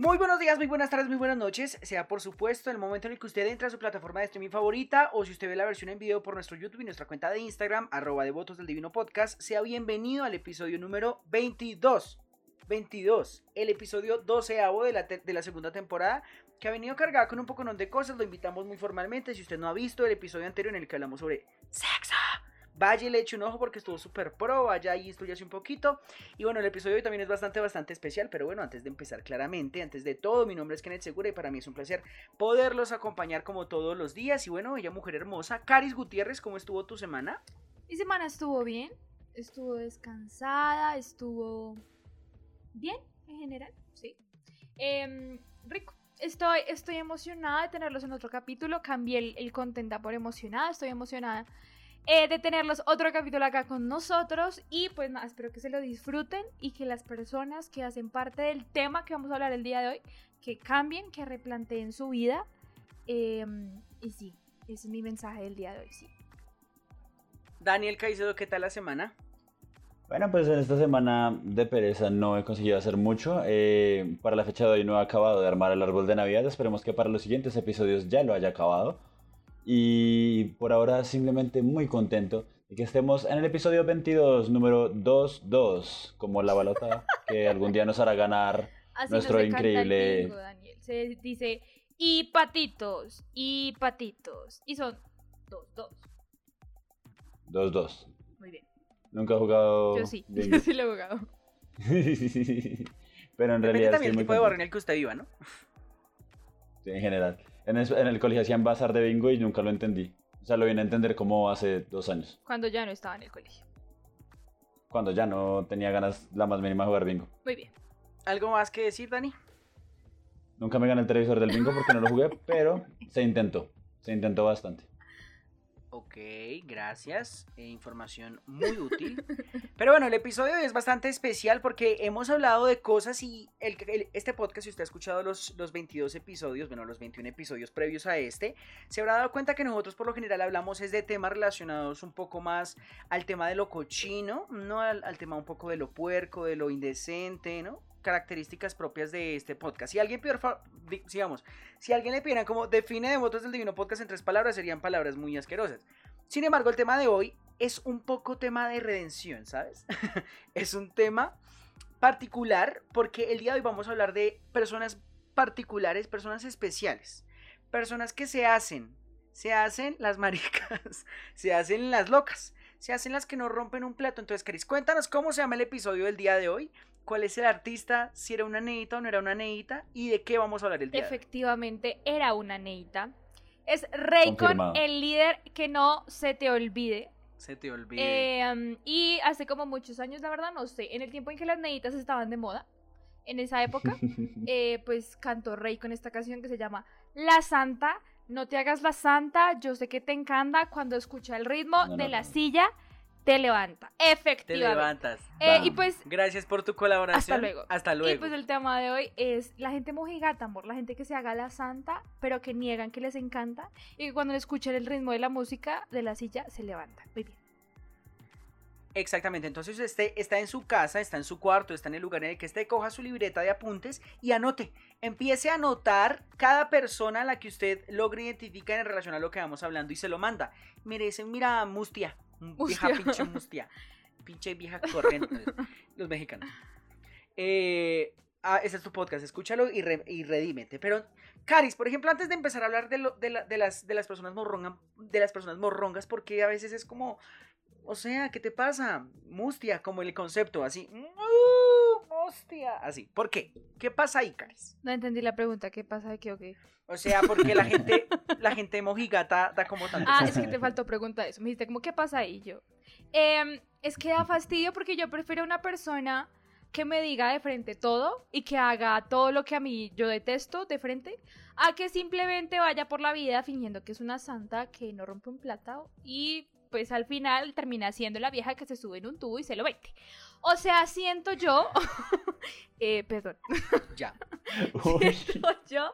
Muy buenos días, muy buenas tardes, muy buenas noches. Sea por supuesto el momento en el que usted entra a su plataforma de streaming favorita o si usted ve la versión en video por nuestro YouTube y nuestra cuenta de Instagram, arroba devotos del divino podcast, sea bienvenido al episodio número 22. 22, el episodio 12 de la, de la segunda temporada que ha venido cargada con un poco de cosas. Lo invitamos muy formalmente. Si usted no ha visto el episodio anterior en el que hablamos sobre sexo Vaya y le eche un ojo porque estuvo súper pro, vaya y instruyase un poquito. Y bueno, el episodio de hoy también es bastante, bastante especial, pero bueno, antes de empezar claramente, antes de todo, mi nombre es Kenneth Segura y para mí es un placer poderlos acompañar como todos los días. Y bueno, ella mujer hermosa, Caris Gutiérrez, ¿cómo estuvo tu semana? Mi semana estuvo bien, estuvo descansada, estuvo bien en general, sí. Em, rico. Estoy, estoy emocionada de tenerlos en otro capítulo. Cambié el, el content por emocionada. Estoy emocionada eh, de tenerlos otro capítulo acá con nosotros. Y pues nada, espero que se lo disfruten y que las personas que hacen parte del tema que vamos a hablar el día de hoy, que cambien, que replanteen su vida. Em, y sí, ese es mi mensaje del día de hoy, sí. Daniel Caicedo, ¿qué tal la semana? Bueno, pues en esta semana de pereza no he conseguido hacer mucho. Eh, para la fecha de hoy no he acabado de armar el árbol de Navidad. Esperemos que para los siguientes episodios ya lo haya acabado. Y por ahora simplemente muy contento de que estemos en el episodio 22, número 22, como la balota que algún día nos hará ganar nuestro increíble... Se dice, y patitos, y patitos, y son dos, dos. Dos, dos. Muy bien. Nunca he jugado... Yo sí, yo sí lo he jugado. Pero en realidad... también el tipo de barrio en el que usted viva, ¿no? Sí, en general. En el, colegio hacían bazar de bingo y nunca lo entendí. O sea, lo vine a entender como hace dos años. Cuando ya no estaba en el colegio. Cuando ya no tenía ganas la más mínima de jugar bingo. Muy bien. ¿Algo más que decir, Dani? Nunca me gané el televisor del bingo porque no lo jugué, pero se intentó. Se intentó bastante. Ok, gracias. Eh, información muy útil. Pero bueno, el episodio es bastante especial porque hemos hablado de cosas y el, este podcast, si usted ha escuchado los, los 22 episodios, bueno, los 21 episodios previos a este, se habrá dado cuenta que nosotros por lo general hablamos es de temas relacionados un poco más al tema de lo cochino, no al, al tema un poco de lo puerco, de lo indecente, ¿no? Características propias de este podcast. Si alguien sigamos, si alguien le pidiera como define Devotos del Divino Podcast en tres palabras, serían palabras muy asquerosas. Sin embargo, el tema de hoy es un poco tema de redención, ¿sabes? es un tema particular porque el día de hoy vamos a hablar de personas particulares, personas especiales, personas que se hacen, se hacen las maricas, se hacen las locas, se hacen las que no rompen un plato. Entonces, Cris, cuéntanos cómo se llama el episodio del día de hoy cuál es el artista, si era una neita o no era una neita y de qué vamos a hablar el día. Efectivamente, era una neita. Es Raycon, el líder que no se te olvide. Se te olvide. Em, y hace como muchos años, la verdad, no sé, en el tiempo en que las neitas estaban de moda, en esa época, eh, pues cantó Raycon esta canción que se llama La Santa. No te hagas la santa, yo sé que te encanta cuando escucha el ritmo de la silla te levanta. Efectivamente. Te levantas. Eh, y pues. Gracias por tu colaboración. Hasta luego. Hasta luego. Y pues el tema de hoy es la gente mojigata, amor. La gente que se haga la santa, pero que niegan que les encanta. Y que cuando escuchan el ritmo de la música de la silla se levanta. Muy bien. Exactamente, entonces usted está en su casa, está en su cuarto, está en el lugar en el que esté, coja su libreta de apuntes y anote. Empiece a anotar cada persona a la que usted logre identificar en relación a lo que vamos hablando y se lo manda. Merece, mira, Mustia, Vieja pinche mustia. Pinche vieja corriente. Los mexicanos. Eh, ah, ese es tu podcast, escúchalo y, redímete. Pero, Caris, por ejemplo, antes de empezar a hablar de, de, las, de las personas morrongas, de las personas morrongas, porque a veces es como, o sea, ¿qué te pasa? Mustia, como el concepto, así. Así. ¿Por qué? ¿Qué pasa ahí, Caris? No entendí la pregunta, ¿qué pasa aquí o qué? O sea, porque la gente, la gente mojigata da como tanto. Ah, es que te faltó preguntar eso. Me dijiste, ¿cómo qué pasa ahí? Yo. Em, es que da fastidio porque yo prefiero una persona que me diga de frente todo y que haga todo lo que a mí yo detesto de frente, a que simplemente vaya por la vida fingiendo que es una santa que no rompe un plato y pues al final termina siendo la vieja que se sube en un tubo y se lo vete. O sea, siento yo, eh, perdón, ya, siento yo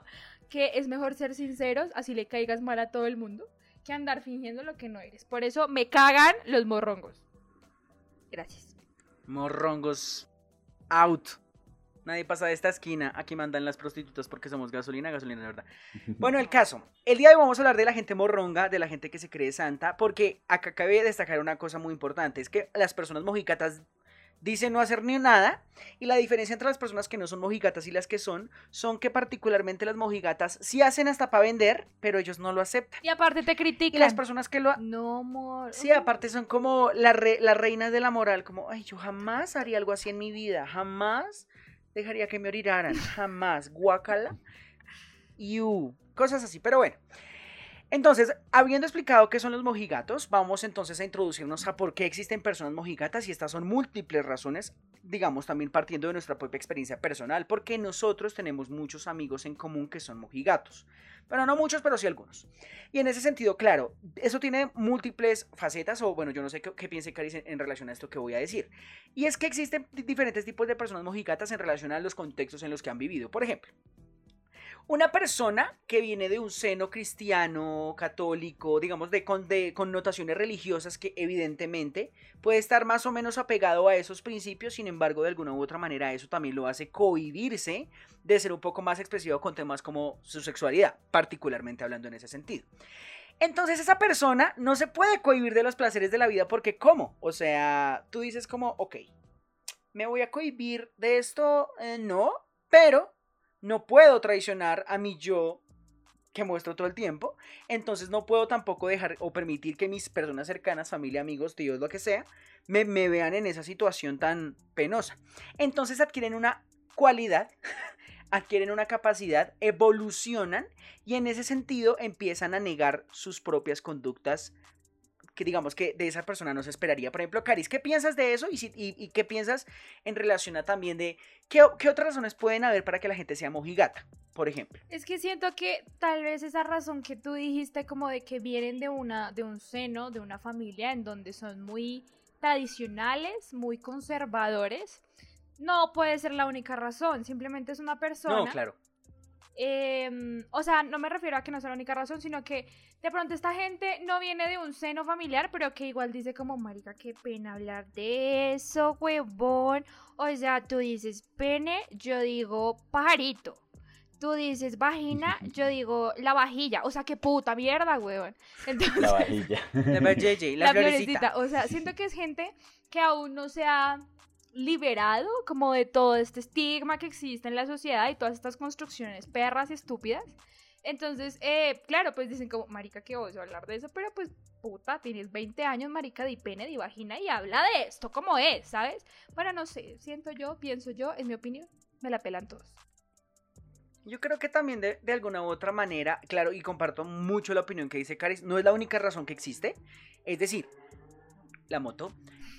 que es mejor ser sinceros, así le caigas mal a todo el mundo, que andar fingiendo lo que no eres. Por eso me cagan los morrongos. Gracias. Morrongos out. Nadie pasa de esta esquina. Aquí mandan las prostitutas porque somos gasolina, gasolina de verdad. Bueno, el caso. El día de hoy vamos a hablar de la gente morronga, de la gente que se cree santa, porque acá cabe destacar una cosa muy importante. Es que las personas mojicatas dicen no hacer ni nada. Y la diferencia entre las personas que no son mojigatas y las que son, son que particularmente las mojigatas sí hacen hasta para vender, pero ellos no lo aceptan. Y aparte te Y critican. las personas que lo... No, amor. Sí, aparte son como la re- las reinas de la moral, como, ay, yo jamás haría algo así en mi vida, jamás dejaría que me orinaran, jamás, guacala, you, cosas así, pero bueno. Entonces, habiendo explicado qué son los mojigatos, vamos entonces a introducirnos a por qué existen personas mojigatas y estas son múltiples razones, digamos también partiendo de nuestra propia experiencia personal, porque nosotros tenemos muchos amigos en común que son mojigatos, pero no muchos, pero sí algunos. Y en ese sentido, claro, eso tiene múltiples facetas, o bueno, yo no sé qué, qué piense Caris en, en relación a esto que voy a decir. Y es que existen di- diferentes tipos de personas mojigatas en relación a los contextos en los que han vivido. Por ejemplo, una persona que viene de un seno cristiano, católico, digamos, de, con- connotaciones religiosas que evidentemente puede estar más o menos apegado a esos principios, sin embargo, de alguna u otra manera eso también lo hace cohibirse de ser un poco más expresivo con temas como su sexualidad, particularmente hablando en ese sentido. Entonces esa persona no se puede cohibir de los placeres de la vida porque ¿cómo? O sea, tú dices como, ok, me voy a cohibir de esto, Eh, no, pero no puedo traicionar a mi yo que muestro todo el tiempo, entonces no puedo tampoco dejar o permitir que mis personas cercanas, familia, amigos, tíos, lo que sea, me, me vean en esa situación tan penosa. Entonces adquieren una cualidad, adquieren una capacidad, evolucionan y en ese sentido empiezan a negar sus propias conductas que digamos que de esa persona no se esperaría. Por ejemplo, Caris, ¿qué piensas de eso? Y, si- y- y qué piensas en relación a también de qué, qué otras razones pueden haber para que la gente sea mojigata, por ejemplo? Es que siento que tal vez esa razón que tú dijiste como de que vienen de una de un seno, de una familia en donde son muy tradicionales, muy conservadores, no puede ser la única razón, simplemente es una persona No, claro. Em, o sea, no me refiero a que no sea la única razón, sino que de pronto esta gente no viene de un seno familiar, pero que igual dice como, marica, qué pena hablar de eso, huevón. O sea, tú dices pene, yo digo pajarito. Tú dices vagina, yo digo la vajilla. O sea, qué puta mierda, huevón. Entonces, La vajilla. La la, la florecita. florecita. O sea, siento que es gente que aún no se ha liberado como de todo este estigma que existe en la sociedad y todas estas construcciones perras y estúpidas. Entonces, eh, claro, pues dicen como, marica, que oso hablar de eso, pero pues, puta, tienes 20 años, marica, di pene, di vagina y habla de esto como es, ¿sabes? Bueno, no sé, siento yo, pienso yo, en mi opinión, me la pelan todos. Yo creo que también de, alguna otra manera, claro, y comparto mucho la opinión que dice Caris, no es la única razón que existe. Es decir, la moto,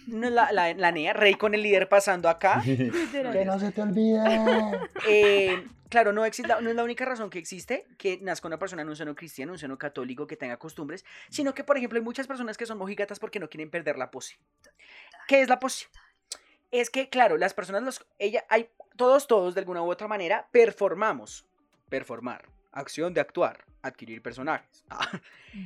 la, la, la NEA, Rey con el líder pasando acá. que no se te olvide. Eh, claro, no, existe, no es la única razón que existe que nazca una persona en un seno cristiano, un seno católico, que tenga costumbres, sino que, por ejemplo, hay muchas personas que son mojigatas porque no quieren perder la pose. ¿Qué es la pose? Es que, claro, las personas, los, ella, hay, todos, todos, de alguna u otra manera, performamos. Performar. Acción de actuar. Adquirir personajes. Ah.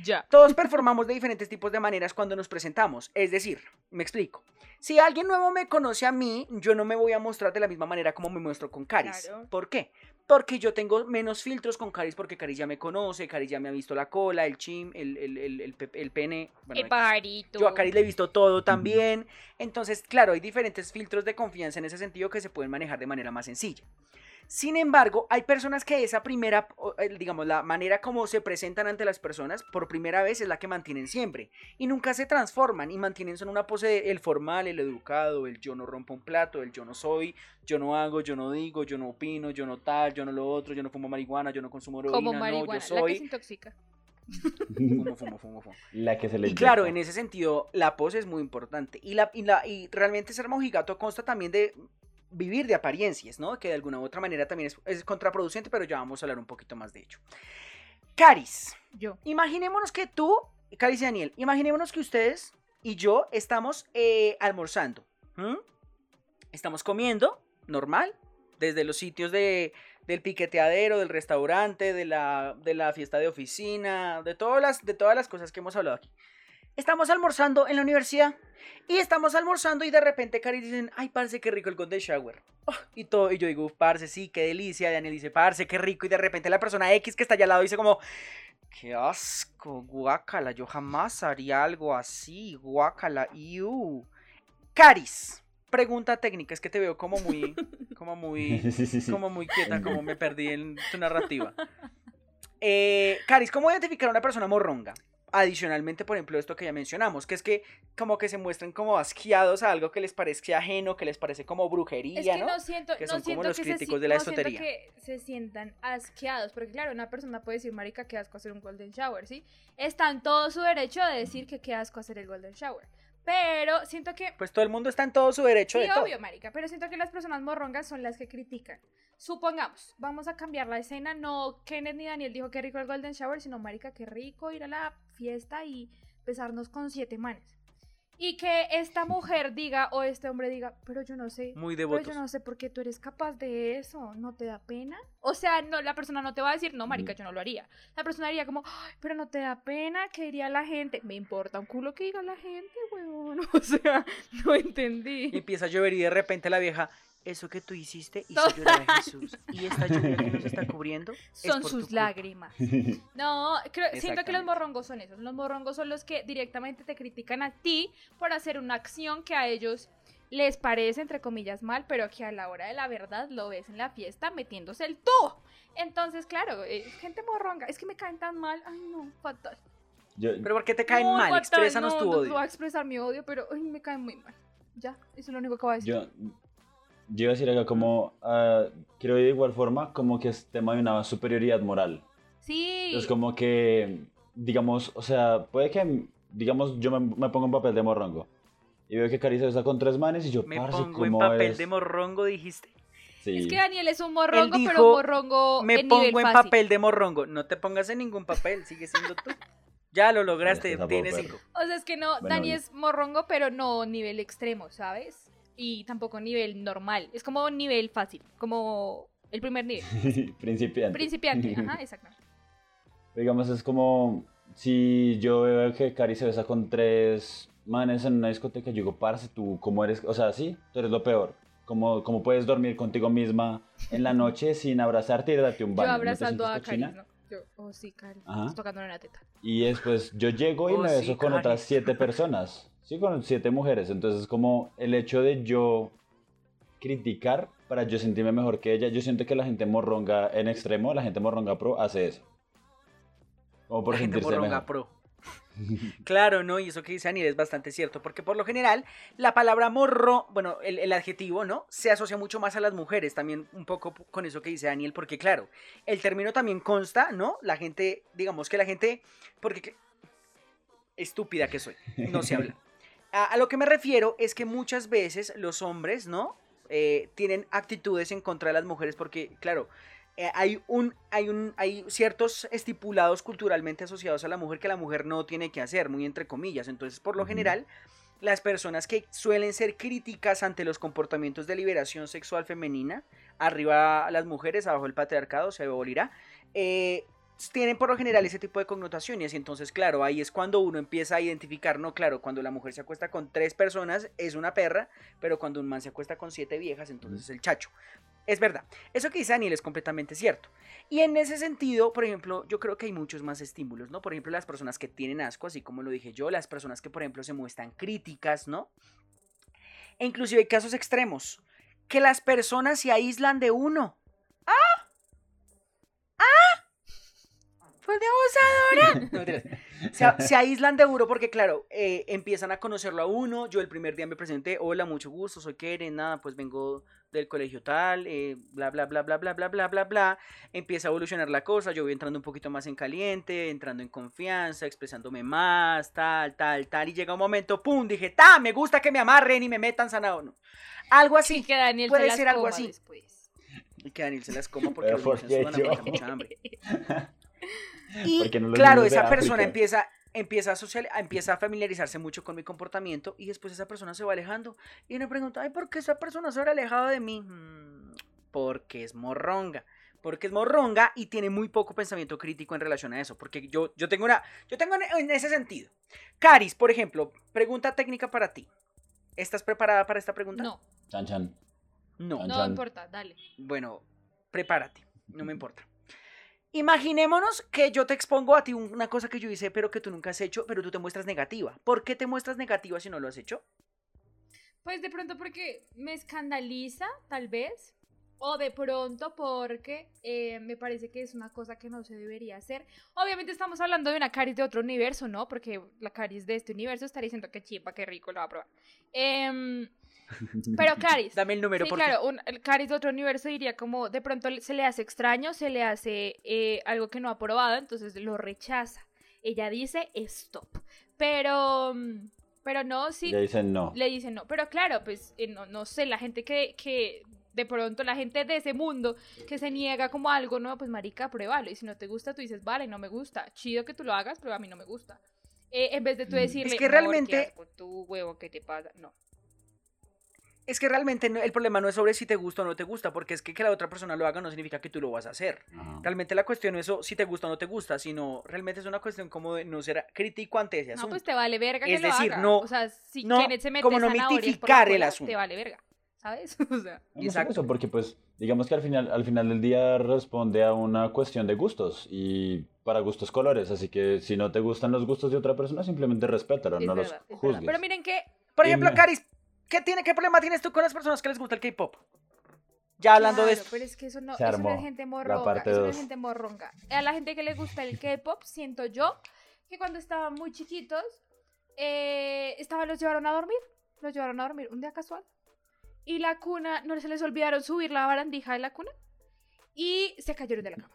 Ya. Todos performamos de diferentes tipos de maneras cuando nos presentamos. Es decir, me explico. Si alguien nuevo me conoce a mí, yo no me voy a mostrar de la misma manera como me muestro con Caris. Claro. ¿Por qué? Porque yo tengo menos filtros con Caris porque Caris ya me conoce, Caris ya me ha visto la cola, el chim, el, el, el, el, pe- el pene. bueno, El pajarito. Yo a Caris le he visto todo también. Entonces, claro, hay diferentes filtros de confianza en ese sentido que se pueden manejar de manera más sencilla. Sin embargo, hay personas que esa primera, eh, digamos, la manera como se presentan ante las personas por primera vez es la que mantienen siempre. Y nunca se transforman y mantienen son una pose de el formal, el educado, el yo no rompo un plato, el yo no soy, yo no hago, yo no digo, yo no opino, yo no tal, yo no lo otro, yo no fumo marihuana, yo no consumo heroína, como no, yo la que se soy. intoxica. Fumo, fumo, fumo, fumo. La que se le Y claro, en ese sentido, la pose es muy importante. Y, la, y, la, y realmente ser mojigato consta también de vivir de apariencias, ¿no? Que de alguna u otra manera también es, es contraproducente, pero ya vamos a hablar un poquito más de ello. Caris, Yo. imaginémonos que tú, Caris y Daniel, imaginémonos que ustedes y yo estamos eh, almorzando. ¿m? Estamos comiendo, normal, desde los sitios de, del piqueteadero, del restaurante, de la, de la fiesta de oficina, de todas, las, de todas las cosas que hemos hablado aquí. Estamos almorzando en la universidad y estamos almorzando y de repente Cari dicen, ay, parce, qué rico el golden shower. Oh, y todo, y yo digo, parce, sí, qué delicia. Daniel dice, parce, qué rico. Y de repente la persona X que está allá al lado dice como, qué asco, guácala, yo jamás haría algo así, guácala, iu. Caris, pregunta técnica, es que te veo como muy, como muy, Sí, sí, sí. como muy quieta, como me perdí en tu narrativa. Eh, Caris, ¿cómo identificar a una persona morronga? Adicionalmente, por ejemplo, esto que ya mencionamos, que es que como que se muestren como asqueados a algo que les parezca ajeno, que les parece como brujería, Es que ¿no? no, siento, Que no son como los que críticos se, de la no esotería. que se sientan asqueados, porque claro, una persona puede decir, marica, qué asco hacer un golden shower, ¿sí? Está en todo su derecho de decir que qué asco hacer el golden shower. Pero siento que Pues todo el mundo está en todo su derecho Sí, de todo. obvio, marica, pero siento que las personas morrongas son las que critican. Supongamos, vamos a cambiar la escena, no Kenneth ni Daniel dijo que rico el golden shower, sino marica, qué rico ir a la fiesta y besarnos con siete manes. Y que esta mujer diga o este hombre diga, pero yo no sé, Muy pero devotos. yo no sé por qué tú eres capaz de eso, ¿no te da pena? O sea, no, la persona no te va a decir, no, marica, yo no lo haría. La persona diría como, "Ay, pero no te da pena, ¿qué diría la gente? Me importa un culo que diga la gente, weón. O sea, no entendí. Y empieza a llover y de repente la vieja, eso que tú hiciste hizo No. llorar a Jesús. Y esta lluvia que nos está cubriendo es son tu sus culpa". lágrimas. No, creo, siento que los morrongos son esos. Los morrongos son los que directamente te critican a ti por hacer una acción que a ellos les parece, entre comillas, mal, pero que a la hora de la verdad lo ves en la fiesta metiéndose el tubo. Entonces, claro, eh, gente morronga, es que me caen tan mal. Ay, no, fatal. Yo- Pero ¿por qué te caen mal? fatal, Exprésanos no, tu no odio. voy a expresar mi odio, pero ay, me caen muy mal. Ya, eso es lo único que voy a decir. Yo, yo iba a decir acá como, ah, quiero ir de igual forma, como que es tema de una superioridad moral. Sí. Es como que, digamos, o sea, puede que, digamos, yo me, me pongo en papel de morrongo. Y veo que Carissa está con tres manes y yo, Me parce, pongo en ¿cómo papel es? de morrongo, dijiste. Sí. Es que Daniel es un morrongo, pero dijo, un morrongo Me en nivel pongo en fácil. papel de morrongo. No te pongas en ningún papel, sigue siendo tú. Ya lo lograste, Este tienes cinco. O sea, es que no, Bueno, Dani es morrongo, pero no nivel extremo, ¿sabes? Y tampoco nivel normal. Es como nivel fácil, como el primer nivel. Principiante. Principiante, ajá, exactamente. Digamos, es como si yo veo que Cari se besa con tres manes en una discoteca, yo digo, parce, tú, ¿cómo eres? O sea, sí, tú eres lo peor. ¿Cómo, cómo puedes dormir contigo misma en la noche sin abrazarte y darte un Yo baño? ¿No te abrazando sientes a Cari? ¿no? Yo, oh sí, Cari, tocándole la teta. Y después yo llego y Oh, me sí, beso con Cari. otras siete personas. Sí, con siete mujeres. Entonces, como el hecho de yo criticar para yo sentirme mejor que ella, yo siento que la gente morronga en extremo, la gente morronga pro hace eso. Como por La gente morronga mejor. pro. Claro, ¿no? Y eso que dice Daniel es bastante cierto, porque por lo general la palabra morro, bueno, el, el adjetivo, ¿no? Se asocia mucho más a las mujeres, también un poco con eso que dice Daniel, porque claro, el término también consta, ¿no? La gente, digamos que la gente, porque estúpida que soy, no se habla. A, a lo que me refiero es que muchas veces los hombres, ¿no? Eh, tienen actitudes en contra de las mujeres porque, claro, eh, hay, un, hay, un, hay ciertos estipulados culturalmente asociados a la mujer que la mujer no tiene que hacer, muy entre comillas. Entonces, por lo general, las personas que suelen ser críticas ante los comportamientos de liberación sexual femenina, arriba a las mujeres, abajo el patriarcado, se abolirá, eh, tienen por lo general ese tipo de connotaciones y entonces claro, ahí es cuando uno empieza a identificar, no, claro, cuando la mujer se acuesta con tres personas es una perra, pero cuando un man se acuesta con siete viejas, entonces es el chacho. Es verdad, eso que dice Daniel es completamente cierto. Y en ese sentido, por ejemplo, yo creo que hay muchos más estímulos, ¿no? Por ejemplo, las personas que tienen asco, así como lo dije yo, las personas que, por ejemplo, se muestran críticas, ¿no? E inclusive hay casos extremos, que las personas se aíslan de uno. ¡Fue de abusadora! No, se, se aíslan de uno porque, claro, eh, empiezan a conocerlo a uno. Yo el primer día me presenté, hola, mucho gusto, soy Keren, nada, pues vengo del colegio tal, eh, bla, bla, bla, bla, bla, bla, bla, bla, bla. Empieza a evolucionar la cosa, yo voy entrando un poquito más en caliente, entrando en confianza, expresándome más, tal, tal, tal. Y llega un momento, pum, dije, ta, me gusta que me amarren y me metan sanado. No. Algo así. Sí, que Daniel puede se las ser algo así. después. Y que Daniel se las coma porque Pero los ¿por niños qué en Sudamérica yo? mucha hambre. Y no claro, esa persona África. empieza, empieza, a social, empieza a familiarizarse mucho con mi comportamiento y después esa persona se va alejando. Y uno pregunta, ay, ¿por qué esa persona se habrá alejado de mí? "Mm, porque es morronga. porque es morronga y tiene muy poco pensamiento crítico en relación a eso, porque yo, yo tengo una, yo tengo en- en ese sentido. Caris, por ejemplo, pregunta técnica para ti. ¿Estás preparada para esta pregunta? No, Chan, chan. No. Chan, no importa, dale. Bueno, prepárate, no me importa. Imaginémonos que yo te expongo a ti una cosa que yo hice, pero que tú nunca has hecho, pero tú te muestras negativa. ¿Por qué te muestras negativa si no lo has hecho? Pues de pronto porque me escandaliza, tal vez. O de pronto porque eh, me parece que es una cosa que no se debería hacer. Obviamente estamos hablando de una caris de otro universo, ¿no? Porque la caris de este universo estaría diciendo que chimpa, qué rico, lo va a probar. Em, pero caris. Dame el número, Sí, por claro, un, el caris de otro universo diría como de pronto se le hace extraño, se le hace eh, algo que no ha probado, entonces lo rechaza. Ella dice stop. Pero, mm, pero no, sí, Le dicen no. le dicen no. Pero claro, pues eh, no, no sé, la gente que, que de pronto, la gente de ese mundo que se niega como a algo, no, pues marica, pruébalo. Y si no te gusta, tú dices, vale, no me gusta. Chido que tú lo hagas, pero a mí no me gusta. Eh, en vez de tú Mm. decirle, Es que "Amor, qué realmente- asco, tú, huevo, ¿qué te pasa? No. Es que realmente no- el problema no es sobre si te gusta o no te gusta, porque es que que la otra persona lo haga no significa que tú lo vas a hacer. Ajá. Realmente la cuestión no es eso, si te gusta o no te gusta, sino realmente es una cuestión como de no ser crítico ante ese No, asunto. pues te vale verga que Es lo decir, haga. no- O sea, si no- se mete como no mitificar el asunto. Te vale verga, ¿sabes? O sea, No, no Exacto. eso, porque pues digamos que al final, al final del día responde a una cuestión de gustos y para gustos colores, así que si no te gustan los gustos de otra persona, simplemente respétalo, es no verdad, los juzgues. Pero miren que Por ejemplo, me- Caris, ¿qué, tiene, ¿qué problema tienes tú con las personas que les gusta el K-pop? Ya hablando de Claro, esto. pero es que eso no, Se eso no es gente la morronga. Eso no es dos. gente morronga. A la gente que le gusta el K-pop, siento yo que cuando estaban muy chiquitos, eh, estaban, los llevaron a dormir. Los llevaron a dormir un día casual. Y la cuna, no se les olvidaron subir la barandija de la cuna. Y se cayeron de la cama.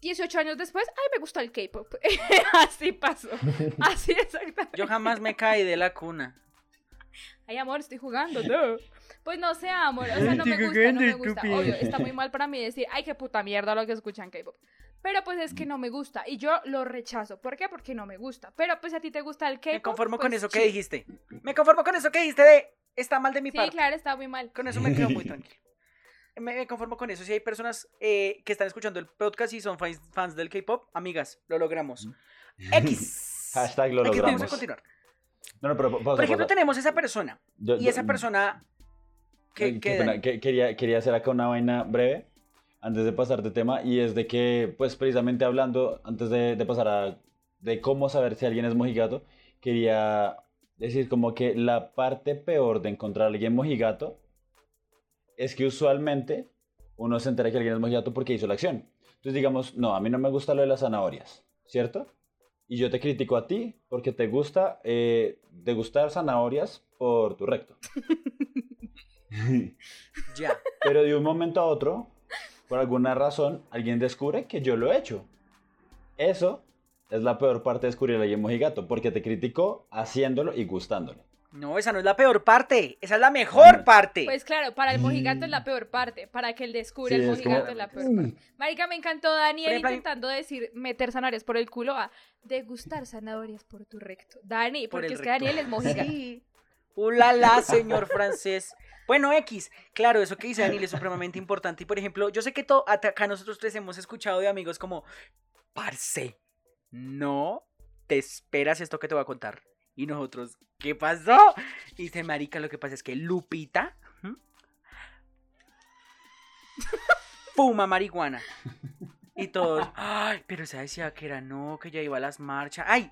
18 años después, ay, me gustó el K-pop. Así pasó. Así exactamente. Yo jamás me caí de la cuna. Ay, amor, estoy jugando, no. Pues no sé, amor, o sea, no me gusta, no me gusta. Obvio, está muy mal para mí decir, ay, qué puta mierda lo que escuchan K-pop. Pero pues es que no me gusta y yo lo rechazo. ¿Por qué? Porque no me gusta. Pero pues a ti te gusta el K-pop. Me conformo con pues, eso que dijiste. Me conformo con eso que dijiste de está mal de mi Sí, parte. claro, está muy mal. Con eso me quedo muy tranquilo. Me, conformo con eso. Si hay personas eh, que están escuchando el podcast y son fans, fans del K-pop, amigas, lo logramos. X. Hashtag lo X, vamos a logramos. continuar. No, no, pero pausa, Por ejemplo, pausa. tenemos esa persona. Yo- Y yo- esa persona. que que- pena, que- quería, quería hacer acá una vaina breve antes de pasar de tema y es de que, pues precisamente hablando, antes de, de pasar a de cómo saber si alguien es mojigato, quería decir como que la parte peor de encontrar a alguien mojigato es que usualmente uno se entera que alguien es mojigato porque hizo la acción. Entonces digamos, no, a mí no me gusta lo de las zanahorias, ¿cierto? Y yo te critico a ti porque te gusta eh, degustar zanahorias por tu recto. Ya. Pero de un momento a otro, por alguna razón, alguien descubre que yo lo he hecho. Eso es la peor parte de descubrir a alguien mojigato, porque te criticó haciéndolo y gustándole. No, esa no es la peor parte. Esa es la mejor Mm. parte. Pues claro, para el mojigato es la peor parte. Para que él descubra Sí, el es como- mojigato es la peor parte. Marica, me encantó Daniel ejemplo, intentando decir meter zanahorias por el culo a degustar zanahorias por tu recto. Dani, Por porque es que. Daniel es mojigato. Sí. Ulala, señor francés. Bueno, X, claro, eso que dice Daniel es supremamente importante. Y por ejemplo, yo sé que to- acá nosotros tres hemos escuchado de amigos como, parce, no te esperas esto que te voy a contar. Y nosotros, ¿qué pasó? Y dice, marica, lo que pasa es que Lupita fuma marihuana. Y todos, ay, pero esa decía que era no, que ya iba a las marchas. Ay,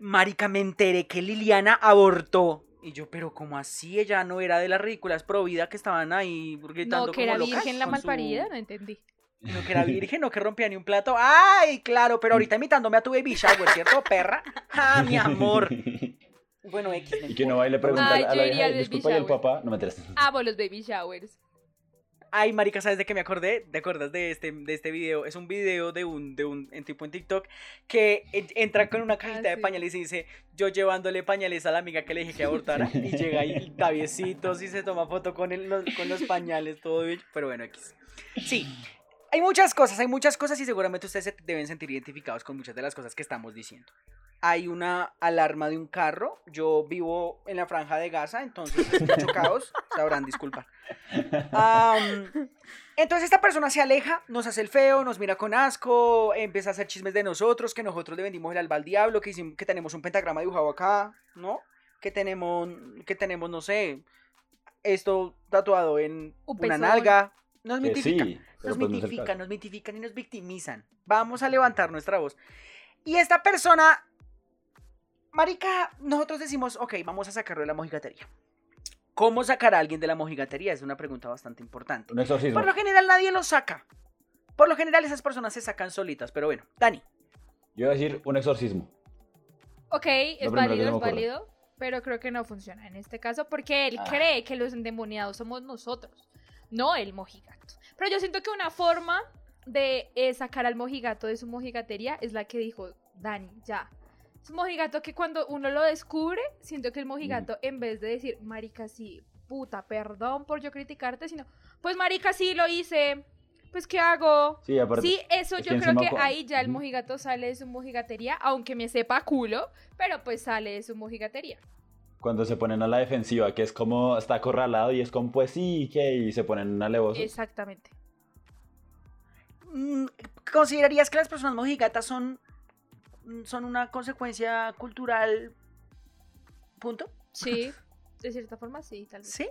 marica, me enteré que Liliana abortó. Y yo, pero ¿cómo así? Ella no era de las ridículas pro vida que estaban ahí gritando No, que como era locas virgen la con su- malparida, no entendí. No, que era virgen, no que rompía ni un plato. Ay, claro, pero ahorita imitándome a tu baby shower, ¿cierto, perra? Ah, mi amor. Bueno, X. no y que no va y le pregunta Ay, a la baby disculpa, y el papá, no me enteras. Amo los baby showers. Ay, marica, ¿sabes de qué me acordé? ¿Te acuerdas de este, de este video? Es un video de un, de un en tipo en TikTok que en- entra con una cajita de sí. pañales y dice, yo llevándole pañales a la amiga que le dije que abortara. Y llega ahí tabiecitos y se toma foto con, el- los, con los pañales, todo. Pero bueno, X. Sí, hay muchas cosas, hay muchas cosas y seguramente ustedes se deben sentir identificados con muchas de las cosas que estamos diciendo. hay una alarma de un carro. Yo vivo en la franja de Gaza, entonces es mucho caos. Sabrán disculpar. Am, entonces esta persona se aleja, nos hace el feo, nos mira con asco, empieza a hacer chismes de nosotros, que nosotros le vendimos el alba al diablo, que, hicimos, que tenemos un pentagrama dibujado acá, ¿no? Que tenemos, que tenemos, no sé, esto tatuado en Un una pezón. nalga. Nos mitifican, sí, pero nos pues no es el mitifican, nos mitifican y nos victimizan. Vamos a levantar nuestra voz. Y esta persona, marica, nosotros decimos, ok, vamos a sacarlo de la mojigatería. ¿Cómo sacar a alguien de la mojigatería? Es una pregunta bastante importante. Un exorcismo. Por lo general nadie lo saca. Por lo general esas personas se sacan solitas, pero bueno, Dani. Yo iba a decir un exorcismo. Ok, es válido, es válido, pero creo que no funciona en este caso porque él Ah. cree que los endemoniados somos nosotros, no el mojigato. Pero yo siento que una forma de eh, sacar al mojigato de su mojigatería es la que dijo Dani, ya. Es un mojigato que cuando uno lo descubre, siento que el mojigato, en vez de decir, marica, sí, puta, perdón por yo criticarte, sino, pues marica, sí, lo hice, pues ¿qué hago? Sí, aparte. Sí, eso es yo que creo que ahí ya el mojigato sale de su mojigatería, aunque me sepa culo, pero pues sale de su mojigatería. Cuando se ponen a la defensiva, que es como está acorralado y es como, pues sí, que y se ponen alevosos. Exactamente. mm, ¿Considerarías que las personas mojigatas son, mm, son una consecuencia cultural? ¿Punto? Sí, de cierta forma sí, tal vez. ¿Sí?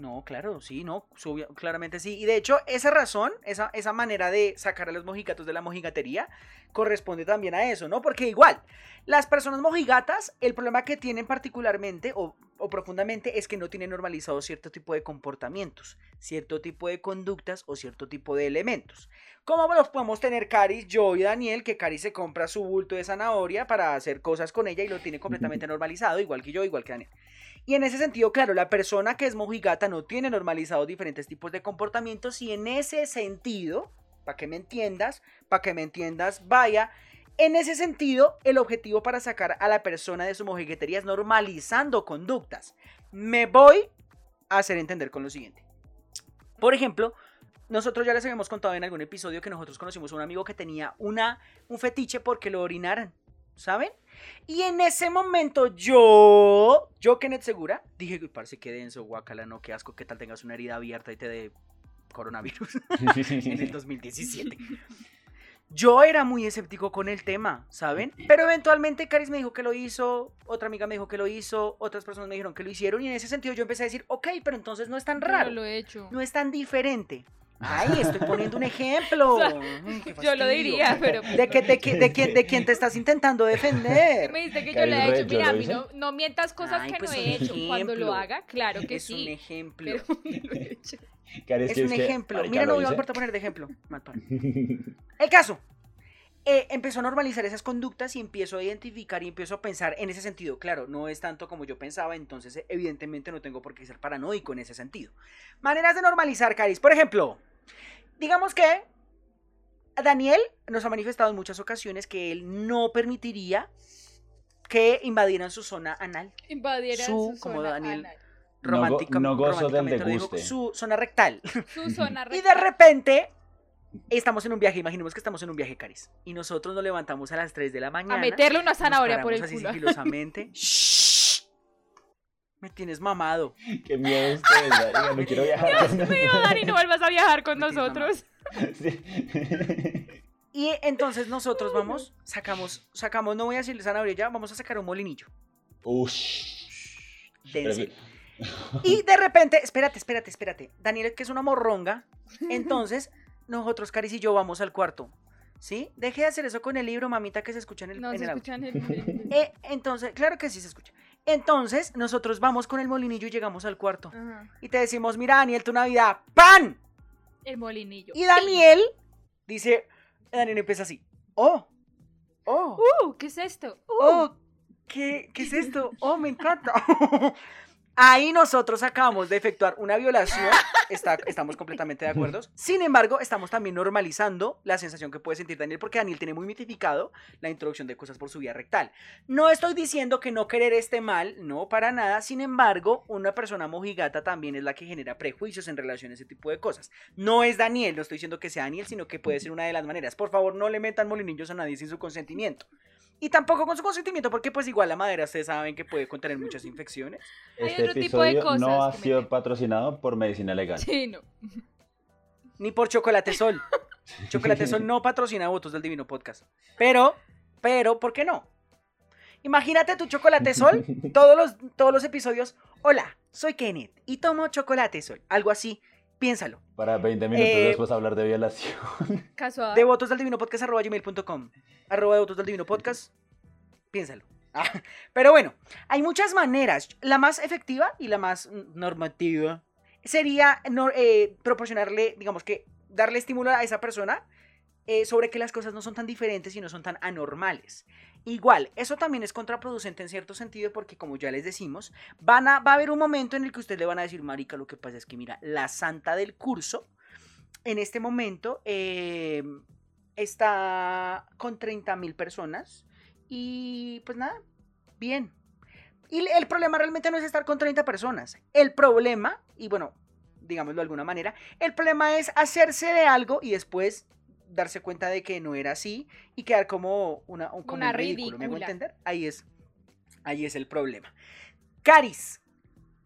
No, claro, sí, no, subia- claramente sí. Y de hecho, esa razón, esa, esa manera de sacar a los mojigatos de la mojigatería, corresponde también a eso, ¿no? Porque igual, las personas mojigatas, el problema que tienen particularmente o, o profundamente es que no tienen normalizado cierto tipo de comportamientos, cierto tipo de conductas o cierto tipo de elementos. ¿Cómo los podemos tener Caris, yo y Daniel? Que Caris se compra su bulto de zanahoria para hacer cosas con ella y lo tiene completamente normalizado, igual que yo, igual que Daniel. Y en ese sentido, claro, la persona que es mojigata no tiene normalizados diferentes tipos de comportamientos y en ese sentido, para que me entiendas, para que me entiendas, vaya, en ese sentido, el objetivo para sacar a la persona de su mojiguetería es normalizando conductas. Me voy a hacer entender con lo siguiente. Por ejemplo, nosotros ya les habíamos contado en algún episodio que nosotros conocimos a un amigo que tenía una, un fetiche porque lo orinaran, ¿saben? Y en ese momento yo, yo Kenneth Segura, dije, uy, parce, qué denso, guacala, no, qué asco, qué tal tengas una herida abierta y te dé coronavirus en el 2017. Yo era muy escéptico con el tema, ¿saben? Pero eventualmente Caris me dijo que lo hizo, otra amiga me dijo que lo hizo, otras personas me dijeron que lo hicieron y en ese sentido yo empecé a decir, ok, pero entonces no es tan raro, no lo he hecho. no es tan diferente. Ay, estoy poniendo un ejemplo. O sea, Ay, qué Yo lo diría, pero... ¿De, qué, de, qué- de quién, ¿De quién te estás intentando defender? Me dice que yo le he hecho. Mira, a mí no, no mientas cosas Ay, que pues no un he hecho. Cuando lo haga, claro que es sí. un ejemplo. Pero no lo he hecho. Cari, es que- un que, ejemplo. Mira, no voy a hice. volver a poner de ejemplo. Mal paro. El caso. eh, empezó a normalizar esas conductas y empiezo a identificar y empiezo a pensar en ese sentido. Claro, no es tanto como yo pensaba, entonces evidentemente no tengo por qué ser paranoico en ese sentido. Maneras de normalizar, Caris. Por ejemplo, digamos que Daniel nos ha manifestado en muchas ocasiones que él no permitiría que invadieran su zona anal. Invadiera Su- su, como zona Daniel. anal. No go- Romántica- no gozo del deguste. Su zona rectal. Su zona Y de rectal. repente estamos en un viaje, imaginemos que estamos en un viaje, Caris. Y nosotros nos levantamos a las 3 de la mañana. A meterle una zanahoria por el así culo. sigilosamente. Me tienes mamado. Qué miedo ustedes, marica, no quiero viajar. con- Mío, Dani, no vuelvas a viajar con nosotros. Sí. Y entonces nosotros vamos, sacamos, sacamos, no voy a decirle zanahoria ya, vamos a sacar un molinillo. Ush. Dense. Y de repente, espérate, espérate, espérate. Daniel, que es una morronga. Entonces, nosotros, Caris y yo, vamos al cuarto. ¿Sí? Deje de hacer eso con el libro, mamita, que se escucha en el, No en se el audio. escuchan el... el- Eh, entonces, claro que sí se escucha. Entonces, nosotros vamos con el molinillo y llegamos al cuarto. Ajá. Y te decimos, mira, Daniel, tu Navidad, ¡pan! El molinillo. Y Daniel dice, Daniel empieza así, ¡oh! ¡oh! Uh, ¿qué es esto? Uh. ¡oh! ¿Qué, ¿Qué es esto? ¡oh, me encanta! Ahí nosotros acabamos de efectuar una violación, estamos completamente de acuerdo. Sin embargo, estamos también normalizando la sensación que puede sentir Daniel, porque Daniel tiene muy mitificado la introducción de cosas por su vía rectal. No estoy diciendo que no querer esté mal, no, para nada. Sin embargo, una persona mojigata también es la que genera prejuicios en relación a ese tipo de cosas. No es Daniel, no estoy diciendo que sea Daniel, sino que puede ser una de las maneras. Por favor, no le metan molinillos a nadie sin su consentimiento. Y tampoco con su consentimiento, porque pues igual la madera ustedes saben que puede contener muchas infecciones. Hay Este otro tipo de episodio cosas no ha me sido patrocinado por Medicina Legal. Sí, no. Ni por Chocolate Sol. Chocolate Sol no patrocina votos del Divino Podcast. Pero, pero, ¿por qué no? Imagínate tu Chocolate Sol, todos los, todos los episodios. Hola, soy Kenneth y tomo Chocolate Sol. Algo así, piénsalo. Para 20 minutos Eh, después hablar de violación. Casual. De votos del divino podcast arroba gmail.com. Arroba de votos del divino podcast. Piénsalo. Ah, Pero bueno, hay muchas maneras. La más efectiva y la más normativa sería no- eh, proporcionarle, digamos que, darle estímulo a esa persona eh, sobre que las cosas no son tan diferentes y no son tan anormales. Igual, eso también es contraproducente en cierto sentido porque como ya les decimos, van a, va a haber un momento en el que ustedes le van a decir, Marica, lo que pasa es que mira, la santa del curso en este momento eh, está con 30 mil personas y pues nada, bien. Y el problema realmente no es estar con 30 personas. El problema, y bueno, digámoslo de alguna manera, el problema es hacerse de algo y después darse cuenta de que no era así y quedar como una, un- como Una un ridículo. ¿Me hago ridícula. entender? Ahí es, ahí es el problema. Caris,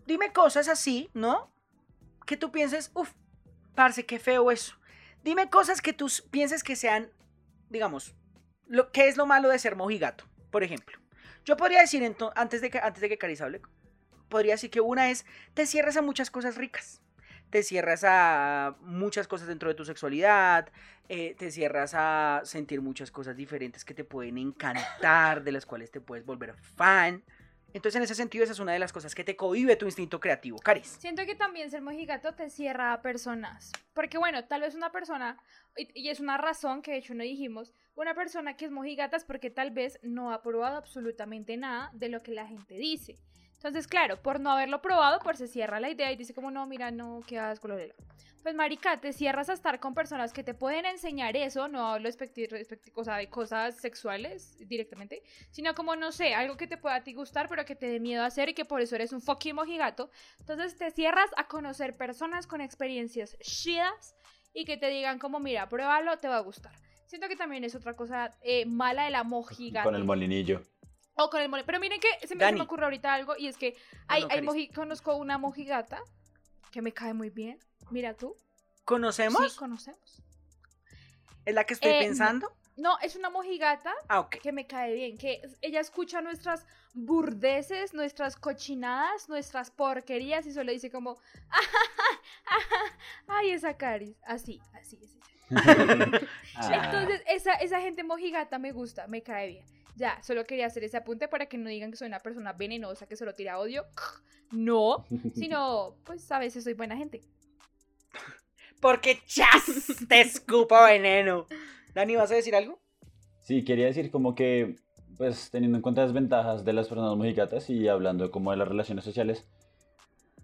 dime cosas así, ¿no? Que tú pienses, uff, parce, qué feo eso. Dime cosas que tú pienses que sean, digamos, lo, ¿qué es lo malo de ser mojigato? Por ejemplo, yo podría decir, antes de que, antes de que Caris hable, podría decir que una es, te cierras a muchas cosas ricas. Te cierras a muchas cosas dentro de tu sexualidad, eh, te cierras a sentir muchas cosas diferentes que te pueden encantar, de las cuales te puedes volver fan. Entonces, en ese sentido, esa es una de las cosas que te cohibe tu instinto creativo. Caris. Siento que también ser mojigato te cierra a personas. Porque bueno, tal vez una persona, y, es una razón que de hecho no dijimos, una persona que es mojigata es porque tal vez no ha probado absolutamente nada de lo que la gente dice. Entonces, claro, por no haberlo probado, pues se cierra la idea y dice como, no, mira, no, qué asco, Pues, marica, te cierras a estar con personas que te pueden enseñar eso, no hablo o sea, de cosas sexuales directamente, sino como, no sé, algo que te pueda a ti gustar, pero que te dé miedo hacer y que por eso eres un fucking mojigato. Entonces te cierras a conocer personas con experiencias chidas y que te digan como, mira, pruébalo, te va a gustar. Siento que también es otra cosa eh, mala de la mojigata. Con el molinillo. O con el mole. Pero miren que se me, se me ocurre ahorita algo y es que hay, no, hay moji- conozco una mojigata que me cae muy bien. Mira tú. ¿Conocemos? Sí, conocemos. ¿Es la que estoy Eh, pensando? No, es una mojigata Ah, ok. que me cae bien, que ella escucha nuestras burdeces, nuestras cochinadas, nuestras porquerías y solo dice como, ay, esa caris, así, así, así. Ah, Entonces, esa, esa gente mojigata me gusta, me cae bien. Ya, solo quería hacer ese apunte para que no digan que soy una persona venenosa que solo tira odio. No, sino, pues a veces soy buena gente. Porque chas, te escupo veneno. Dani, ¿vas a decir algo? Sí, quería decir como que, pues teniendo en cuenta las ventajas de las personas mojigatas y hablando como de las relaciones sociales,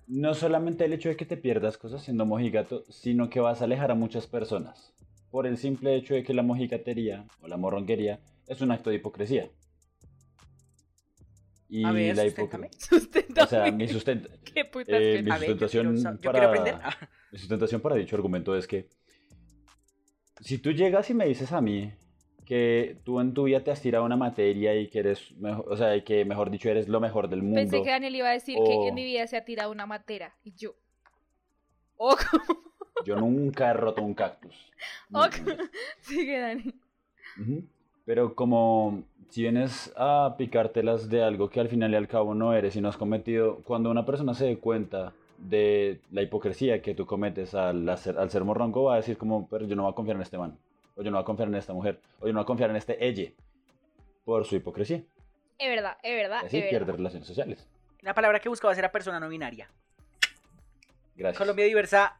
no solamente el hecho de que te pierdas cosas siendo mojigato, sino que vas a alejar a muchas personas. Por el simple hecho de que la mojigatería o la morronquería es un acto de hipocresía. Y A ver, la hipocresía. O sea, mi, sustenta- Qué putas eh, mi. A ver, yo sustentación quiero, yo para- quiero. Ah, mi sustentación para dicho argumento es que si tú llegas y me dices a mí que tú en tu vida te has tirado una materia y que eres mejor, o sea, que mejor dicho eres lo mejor del mundo. Pensé que Daniel iba a decir que en mi vida se ha tirado una matera. Y yo. Oh, Yo nunca he roto un cactus. No, no. sigue Dani. Ujú. Pero como si vienes a picártelas de algo que al final y al cabo no eres y no has cometido, cuando una persona se dé cuenta de la hipocresía que tú cometes al, hacer, al ser morronco, va a decir como, pero yo no voy a confiar en este man, o yo no voy a confiar en esta mujer, o yo no voy a confiar en este ella, por su hipocresía. Es verdad, es verdad. Y así es pierde verdad. relaciones sociales. La palabra que buscaba era persona no binaria. Gracias. Colombia Diversa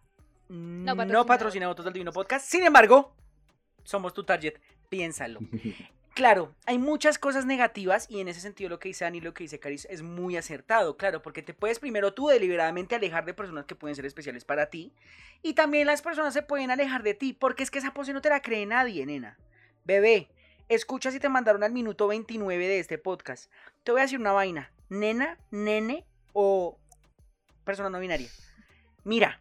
no patrocina patrocina, votos del Divino Podcast. Sin embargo, somos tu target. Piénsalo. Claro, hay muchas cosas negativas y en ese sentido lo que dice Dani y lo que dice Caris es muy acertado, claro, porque te puedes primero tú deliberadamente alejar de personas que pueden ser especiales para ti y también las personas se pueden alejar de ti, porque es que esa pose no te la cree nadie, nena. Bebé, escucha si te mandaron al minuto 29 de este podcast. Te voy a decir una vaina, nena, nene o persona no binaria. Mira,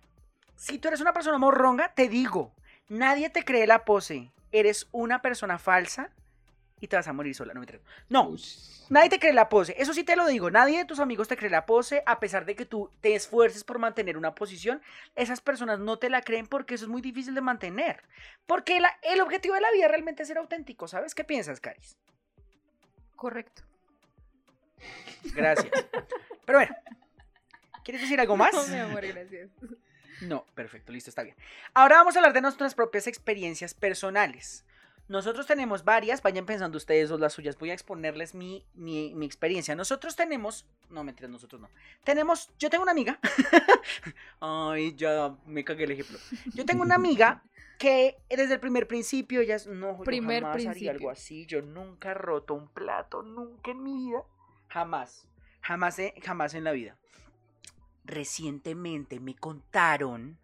si tú eres una persona morronga, te digo, nadie te cree la pose. Eres una persona falsa y te vas a morir sola. No, mentira. no, nadie te cree la pose. Eso sí te lo digo. Nadie de tus amigos te cree la pose, a pesar de que tú te esfuerces por mantener una posición. Esas personas no te la creen porque eso es muy difícil de mantener. Porque la- el objetivo de la vida realmente es ser auténtico. ¿Sabes qué piensas, Caris? Correcto. Gracias. Pero bueno, ¿quieres decir algo más? No, mi amor, gracias. No, perfecto, listo, está bien. Ahora vamos a hablar de nuestras propias experiencias personales. Nosotros tenemos varias, vayan pensando ustedes dos las suyas, voy a exponerles mi, mi, mi experiencia. Nosotros tenemos, no mentiras, nosotros no. Tenemos, yo tengo una amiga, ay, ya me cagué el ejemplo. Yo tengo una amiga que desde el primer principio ella es, no, yo Primer jamás haría principio. algo así, yo nunca he roto un plato, nunca en mi vida, jamás, jamás, eh, jamás en la vida recientemente me contaron.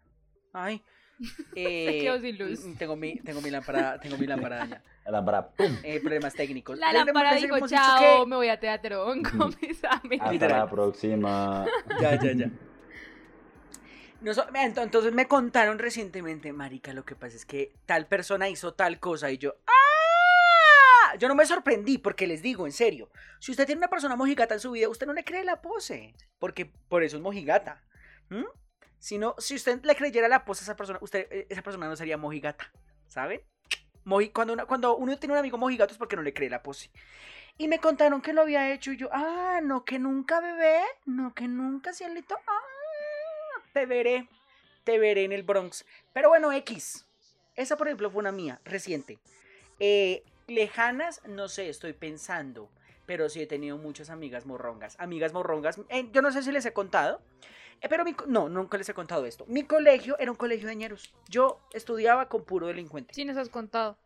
Ay. eh, sin luz. mm, Tengo mi, tengo mi lámpara, tengo mi lámpara daña. La lámpara, ¡pum! Eh, problemas técnicos. La lámpara dijo, chao, que- me voy a teatrón con mis amigos. Hasta la próxima. Ya, ya, ya. Entonces me contaron recientemente, marica, lo que pasa es que tal persona hizo tal cosa y yo, ¡ah! Yo no me sorprendí porque les digo, en serio, si usted tiene una persona mojigata en su vida, usted no le cree la pose, porque por eso es mojigata. ¿m? Si no, si usted le creyera la pose a esa persona, usted, eh, esa persona no sería mojigata, ¿saben? Moji- cuando, cuando uno tiene un amigo mojigato es porque no le cree la pose. Y me contaron que lo había hecho y yo, ah, no, que nunca bebé, no, que nunca, cielito, ah, te veré, te veré en el Bronx. Pero bueno, X, esa por ejemplo fue una mía, reciente. Eh, lejanas, no sé, estoy pensando, pero sí he tenido muchas amigas morrongas. Amigas morrongas, eh, yo no sé si les he contado, eh, pero mi no, nunca les he contado esto. Mi colegio era un colegio de ñeros. Yo estudiaba con puro delincuente. Sí, nos has contado.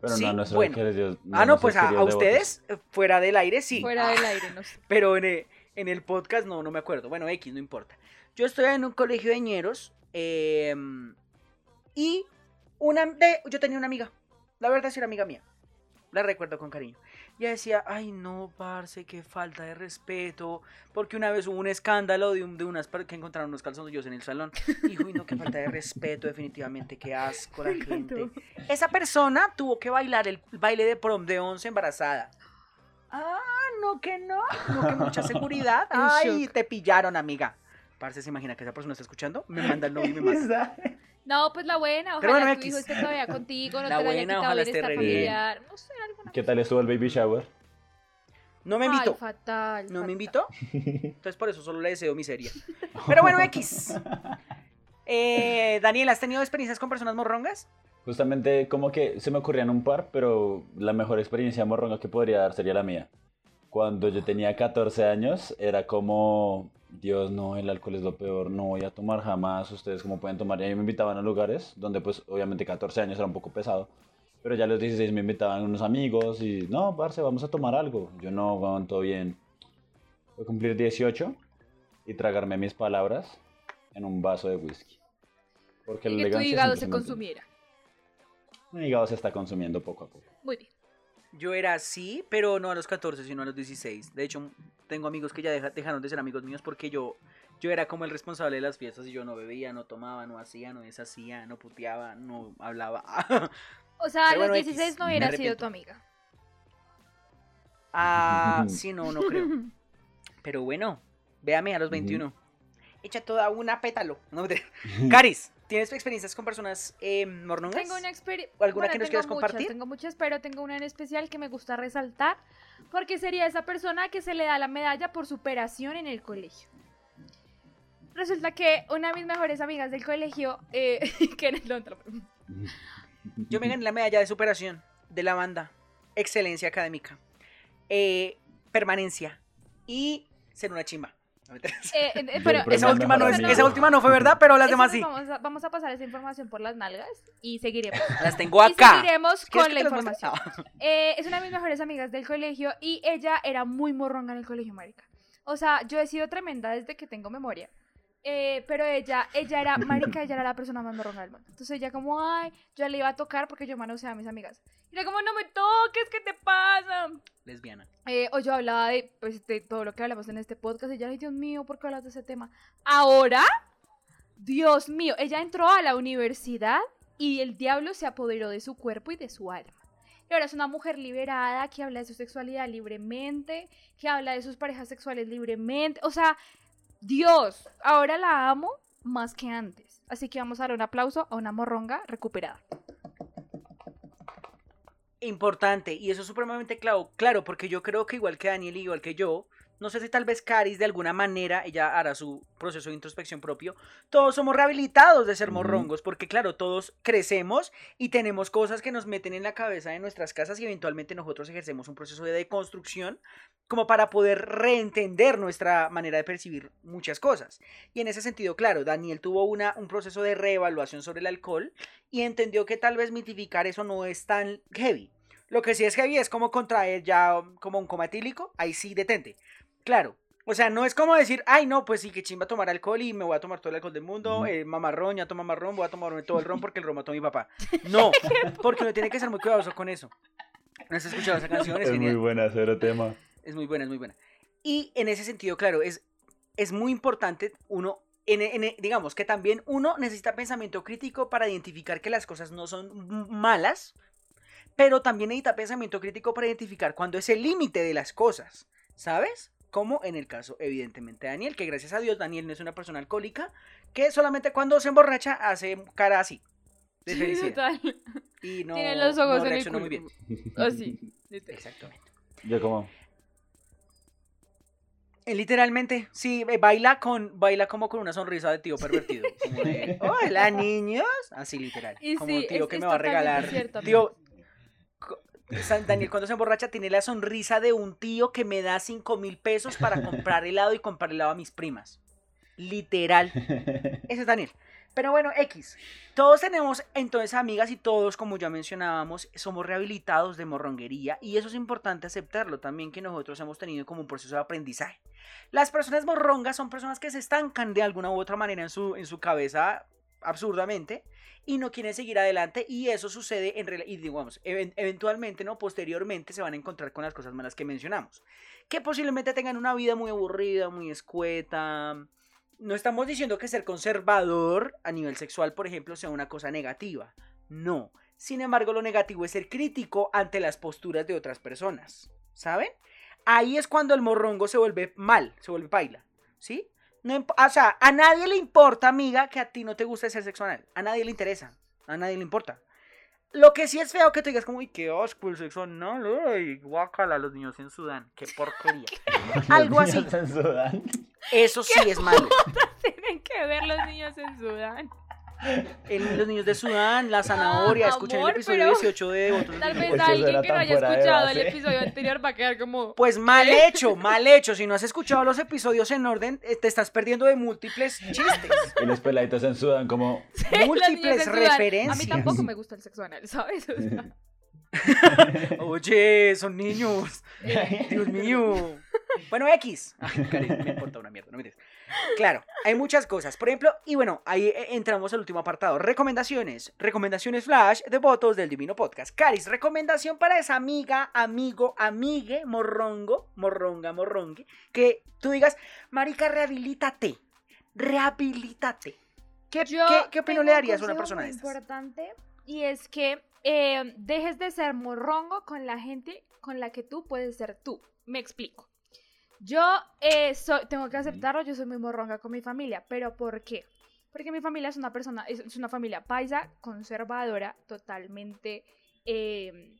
Pero Sí, no, bueno. queridos- ah, no, pues a, ustedes, eh, fuera del aire, sí. Fuera Ah, del aire, no sé. Pero en el, en el podcast no, no me acuerdo. Bueno, X, no importa. Yo estoy en un colegio de ñeros. eh, y una de, yo tenía una amiga. La verdad sí era amiga mía. La recuerdo con cariño. Ya decía, ay no, parce, qué falta de respeto. Porque una vez hubo un escándalo de, un- de unas que encontraron unos calzoncillos en el salón. Y uy, no, qué falta de respeto, definitivamente, qué asco la gente. Esa persona tuvo que bailar el baile de prom de 11 embarazada. Ah, no, que no. No, que mucha seguridad. Ay, te pillaron, amiga. Parce, ¿se imagina que esa persona está escuchando? Me manda el novio y me mata. No, pues la buena, ojalá bueno, tu X. hijo esté todavía contigo, no La te lo haya buena, quitado ojalá bienestar esté familiar. No sé, alguna ¿Qué tal estuvo el baby shower? No me Ay, invitó. fatal. ¿No me invitó? Entonces por eso solo le deseo miseria. Pero bueno, X. Eh, Daniel, ¿has tenido experiencias con personas morrongas? Justamente como que se me ocurrían un par, pero la mejor experiencia morronga que podría dar sería la mía. Cuando yo tenía 14 años era como, Dios, no, el alcohol es lo peor, no voy a tomar jamás, ustedes cómo pueden tomar. Y a mí me invitaban a lugares donde pues obviamente 14 años era un poco pesado, pero ya a los 16 me invitaban unos amigos y, no, parce, vamos a tomar algo. Yo no, weón, todo bien. Voy a cumplir 18 y tragarme mis palabras en un vaso de whisky. Porque Y que tu hígado se consumiera. Mi hígado se está consumiendo poco a poco. Muy bien. Yo era así, pero no a los 14, sino a los 16. De hecho, tengo amigos que ya deja- dejaron de ser amigos míos porque yo, yo era como el responsable de las fiestas y yo no bebía, no tomaba, no hacía, no deshacía, no puteaba, no hablaba. O sea, a los bueno, X, 16 no hubiera sido tu amiga. ah, sí, no, no creo. Pero bueno, véame a los 21. Echa toda una pétalo. No, Caris, ¿tienes experiencias con personas eh, mornongas? Tengo una experiencia. ¿O alguna que nos quieras compartir? Tengo muchas, pero tengo una en especial que me gusta resaltar. Porque sería esa persona que se le da la medalla por superación en el colegio. Resulta que una de mis mejores amigas del colegio, eh, que era el otro. Yo me gané la medalla de superación de la banda. Excelencia académica. eh, permanencia. Y ser una chimba. Eh, eh, pero esa, última no, no, es- no. esa última no fue verdad, pero las demás sí. Vamos a, vamos a pasar esa información por las nalgas y seguiremos. Las tengo Y acá. seguiremos ¿Quieres con la información. Eh, es una de mis mejores amigas del colegio y ella era muy morronga en el colegio, marica. O sea, yo he sido tremenda desde que tengo memoria. Eh, pero ella, ella era, marica, ella era la persona más morronga del mundo. Entonces ella como, ay, yo le iba a tocar porque yo manoseaba a mis amigas. Y era como, no me toques, ¿qué te pasa? Lesbiana. Eh, o yo hablaba de, pues, de todo lo que hablamos en este podcast y ella, ay, Dios mío, ¿por qué hablas de ese tema? Ahora, Dios mío, ella entró a la universidad y el diablo se apoderó de su cuerpo y de su alma. y ahora es una mujer liberada que habla de su sexualidad libremente, que habla de sus parejas sexuales libremente. O sea, Dios, ahora la amo más que antes. Así que vamos a dar un aplauso a una morronga recuperada. Importante, y eso es supremamente claro, claro, porque yo creo que igual que Daniel, igual que yo, no sé si tal vez Caris de alguna manera ella hará su proceso de introspección propio. Todos somos rehabilitados de ser morrongos, porque claro, todos crecemos y tenemos cosas que nos meten en la cabeza de nuestras casas y eventualmente nosotros ejercemos un proceso de deconstrucción como para poder reentender nuestra manera de percibir muchas cosas. Y en ese sentido, claro, Daniel tuvo una, un proceso de reevaluación sobre el alcohol y entendió que tal vez mitificar eso no es tan heavy. Lo que sí es heavy es como contraer ya como un coma etílico, ahí sí detente. Claro. O sea, no es como decir, ay, no, pues sí, que chimba tomar alcohol y me voy a tomar todo el alcohol del mundo, eh, mamarrón, ya toma marrón, voy a tomarme todo el ron porque el ron mató a mi papá. No, porque uno tiene que ser muy cuidadoso con eso. ¿No has escuchado esa canción? Es, muy buena, cero tema. Es muy buena, es muy buena. Y en ese sentido, claro, es, es muy importante uno, en, digamos que también uno necesita pensamiento crítico para identificar que las cosas no son malas, pero también necesita pensamiento crítico para identificar cuándo es el límite de las cosas, ¿sabes? Como en el caso evidentemente de Daniel, que gracias a Dios Daniel no es una persona alcohólica, que solamente cuando se emborracha hace cara así. De felicidad. Y no, Tiene los ojos no en el muy bien. Así. Exactamente. Yo como... Eh, literalmente, sí, eh, baila con baila como con una sonrisa de tío pervertido. Como de, hola niños. Así literal. Y como sí, tío es- que me va a regalar. cierto, tío, Daniel cuando se emborracha tiene la sonrisa de un tío que me da cinco mil pesos para comprar helado y comprar helado a mis primas. Literal. Ese es Daniel. Pero bueno, X. Todos tenemos entonces amigas y todos, como ya mencionábamos, somos rehabilitados de morronguería y eso es importante aceptarlo también que nosotros hemos tenido como un proceso de aprendizaje. Las personas morrongas son personas que se estancan de alguna u otra manera en su, en su cabeza absurdamente y no quieren seguir adelante y eso sucede en y digamos even- eventualmente no posteriormente se van a encontrar con las cosas malas que mencionamos que posiblemente tengan una vida muy aburrida muy escueta. No estamos diciendo que ser conservador a nivel sexual por ejemplo sea una cosa negativa no. Sin embargo lo negativo es ser crítico ante las posturas de otras personas saben ahí es cuando el morrongo se vuelve mal se vuelve paila ¿sí? No o sea, a nadie le importa, amiga, que a ti no te guste ser sexual. A nadie le interesa. A nadie le importa. Lo que sí es feo que te digas como, uy, qué asco el sexo anal, uy, guácala, los niños en Sudán, qué porquería. Algo así. Niños en Sudán. Eso sí es malo. Tienen que ver los niños en Sudán. El- los niños de Sudán, la zanahoria, Ah, escuchen amor, el episodio pero 18 de Votos Tal de vez alguien que no haya escuchado el episodio anterior va a quedar como. Pues mal hecho, mal hecho. Si no has escuchado los episodios en orden, eh, te estás perdiendo de múltiples chistes. Y los peladitos en Sudán como... niños múltiples en Sudán. A mí referencias. tampoco me gusta el sexo anal, ¿sabes? O sea, Oye, son niños. Dios mío. Bueno, X. Ay, Karen, me importa una mierda, no me digas. Claro, hay muchas cosas. Por ejemplo, y bueno, ahí eh, entramos al último apartado. Recomendaciones. Recomendaciones flash de votos del Divino Podcast. Caris, recomendación para esa amiga, amigo, amigue, morrongo, morronga, morrongue. Que tú digas, marica, rehabilítate. Rehabilítate. ¿Qué, yo qué, qué opinión le darías a un una persona de estas? importante y es que eh, dejes de ser morrongo con la gente con la que tú puedes ser tú. Me explico. Yo eh, soy, tengo que aceptarlo, yo soy muy morronga con mi familia, pero ¿por qué? Porque mi familia es una persona, es, una familia paisa, conservadora, totalmente, eh,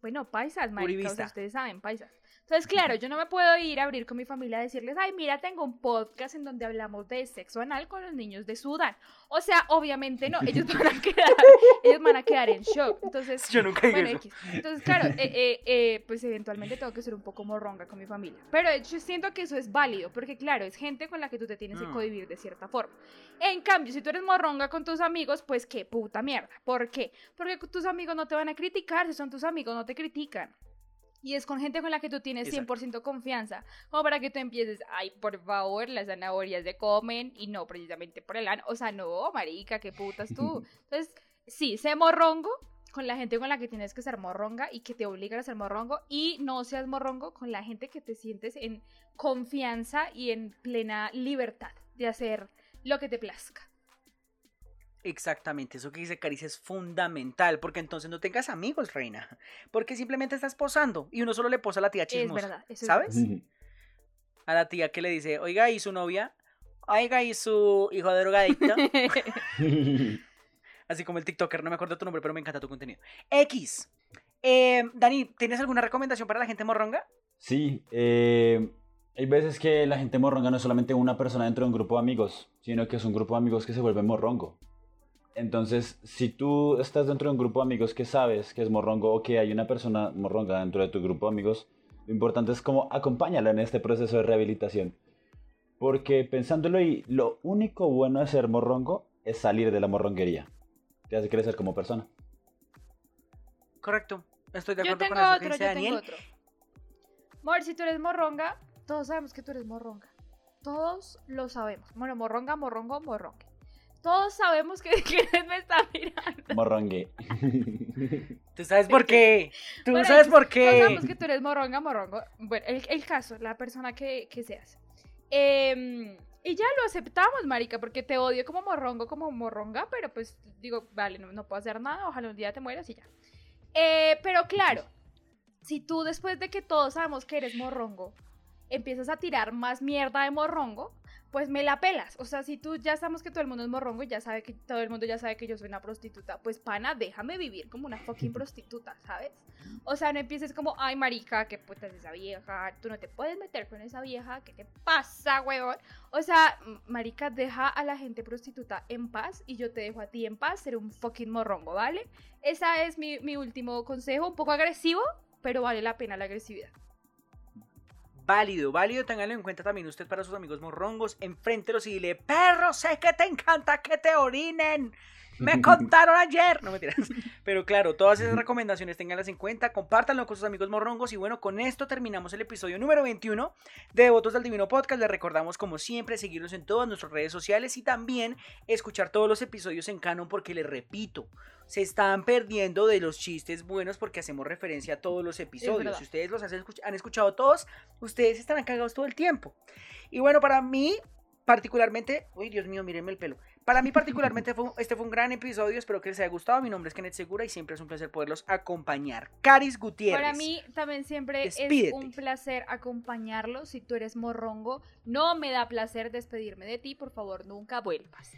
bueno, paisas, marica, o sea, Uribista. ustedes saben, paisas. Entonces, claro, yo no me puedo ir a abrir con mi familia a decirles, ay, mira, tengo un podcast en donde hablamos de sexo anal con los niños de Sudán. O sea, obviamente no, ellos van a quedar, ellos van a quedar en shock. Entonces, Yo nunca bueno, eso. Entonces, claro, eh, eh, eh, pues eventualmente tengo que ser un poco morronga con mi familia. Pero yo siento que eso es válido, porque claro, es gente con la que tú te tienes que Mm. cohibir de cierta forma. En cambio, si tú eres morronga con tus amigos, pues qué puta mierda. ¿Por qué? Porque tus amigos no te van a criticar, si son tus amigos no te critican. Y es con gente con la que tú tienes Exacto. 100% confianza, como para que tú empieces, ay, por favor, las zanahorias se comen y no precisamente por el ano. O sea, no, marica, qué putas tú. Entonces, sí, sé morrongo con la gente con la que tienes que ser morronga y que te obligan a ser morrongo y no seas morrongo con la gente que te sientes en confianza y en plena libertad de hacer lo que te plazca. Exactamente, eso que dice Caricia es fundamental, porque entonces no tengas amigos, reina, porque simplemente estás posando y uno solo le posa a la tía Es chismosa, verdad, eso es ¿sabes? verdad. A la tía que le dice, oiga, ¿y su novia? Oiga, ¿y su hijo de drogadicto? Así como el TikToker, no me acuerdo tu nombre, pero me encanta tu contenido. X. Eh, Dani, ¿tienes alguna recomendación para la gente morronga? Sí, eh, hay veces que la gente morronga no es solamente una persona dentro de un grupo de amigos, sino que es un grupo de amigos que se vuelve morrongo. Entonces, si tú estás dentro de un grupo de amigos que sabes que es morrongo o que hay una persona morronga dentro de tu grupo de amigos, lo importante es como acompáñala en este proceso de rehabilitación. Porque pensándolo y lo único bueno de ser morrongo es salir de la morronguería. Te hace crecer como persona. Correcto. Estoy de Yo acuerdo tengo con eso que dice yo tengo Daniel. otro. Amor, si tú eres morronga, todos sabemos que tú eres morronga. Todos lo sabemos. Bueno, morronga, morrongo, morrongue. Todos sabemos que quién me está mirando. Morrongue. ¿Tú sabes por qué? ¿Tú Bueno, sabes por Todos qué? sabemos que tú eres morronga, morrongo. Bueno, el, el caso, la persona que, que seas. Em, y ya lo aceptamos, marica, porque te odio como morrongo, como morronga, pero pues digo, vale, no, no puedo hacer nada, ojalá un día te mueras y ya. Eh, pero claro, si tú después de que todos sabemos que eres morrongo, empiezas a tirar más mierda de morrongo, pues me la pelas. O sea, si tú ya sabemos que todo el mundo es morrongo y ya sabe que todo el mundo ya sabe que yo soy una prostituta, pues pana, déjame vivir como una fucking prostituta, ¿sabes? O sea, no empieces como, ay, marica, qué puta es esa vieja, tú no te puedes meter con esa vieja, ¿qué te pasa, huevón? O sea, marica, deja a la gente prostituta en paz y yo te dejo a ti en paz ser un fucking morrongo, ¿vale? Ese es mi, mi último consejo, un poco agresivo, pero vale la pena la agresividad. Válido, válido, ténganlo en cuenta también usted para sus amigos morrongos. Enfréntelos y dile, perro, sé que te encanta que te orinen. Me contaron ayer. No me tiras. Pero claro, todas esas recomendaciones ténganlas en cuenta, compártanlo con sus amigos morrongos. Y bueno, con esto terminamos el episodio número 21 de Votos del Divino Podcast. Les recordamos, como siempre, seguirnos en todas nuestras redes sociales y también escuchar todos los episodios en canon, porque les repito, se están perdiendo de los chistes buenos porque hacemos referencia a todos los episodios. Si ustedes los han escuchado todos, ustedes estarán cagados todo el tiempo. Y bueno, para mí, particularmente, uy, Dios mío, mírenme el pelo. Para mí, particularmente, fue, este fue un gran episodio. Espero que les haya gustado. Mi nombre es Kenneth Segura y siempre es un placer poderlos acompañar. Caris Gutiérrez. Para mí también siempre Despídete. es un placer acompañarlo. Si tú eres morrongo, no me da placer despedirme de ti. Por favor, nunca vuelvas.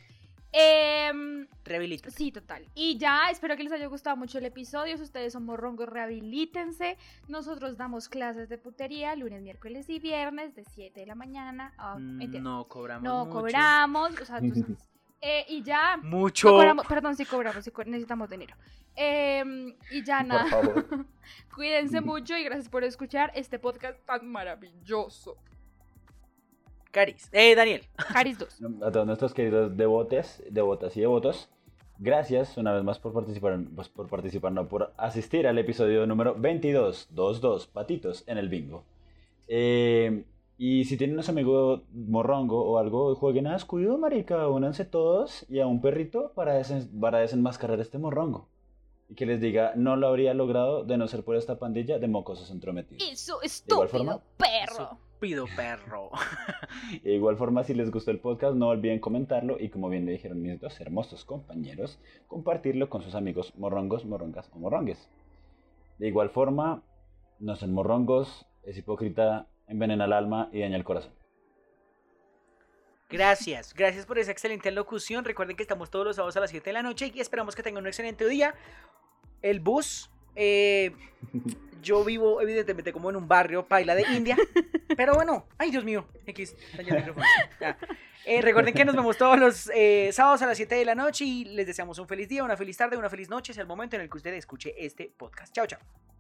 Rehabilita. sí, total. Y ya, espero que les haya gustado mucho el episodio. Si ustedes son morrongos, rehabilítense. Nosotros damos clases de putería lunes, miércoles y viernes de 7 de la mañana. a- mentira. No cobramos. no mucho. cobramos. O sea, tú sabes. Eh, y ya. Mucho. No cobramos, perdón, sí cobramos, sí necesitamos dinero. Em, y ya Por nada. favor. Cuídense mucho y gracias por escuchar este podcast tan maravilloso. Caris. Eh, Daniel. Caris 2. A todos nuestros queridos devotes, devotas y devotos, gracias una vez más por participar, pues, por participar, no, por asistir al episodio número 22, 22 patitos en el bingo. Eh, y si tienen un amigo morrongo o algo, jueguen a descuido, marica, únanse todos y a un perrito para, desen- para desenmascarar este morrongo. Y que les diga, no lo habría logrado de no ser por esta pandilla de mocosos entrometidos. Eso igual estúpido forma, perro. Pido perro. De igual forma, si les gustó el podcast, no olviden comentarlo y como bien le dijeron mis dos hermosos compañeros, compartirlo con sus amigos morrongos, morrongas o morrongues. De igual forma, no son morrongos, es hipócrita, envenena el alma y daña el corazón. Gracias, gracias por esa excelente locución. Recuerden que estamos todos los sábados a las 7 de la noche y esperamos que tengan un excelente día. El bus, eh, yo vivo evidentemente como en un barrio paila de India, pero bueno, ay Dios mío, X. Eh, recuerden que nos vemos todos los eh, sábados a las 7 de la noche y les deseamos un feliz día, una feliz tarde, una feliz noche, es el momento en el que usted escuche este podcast. Chao, chao.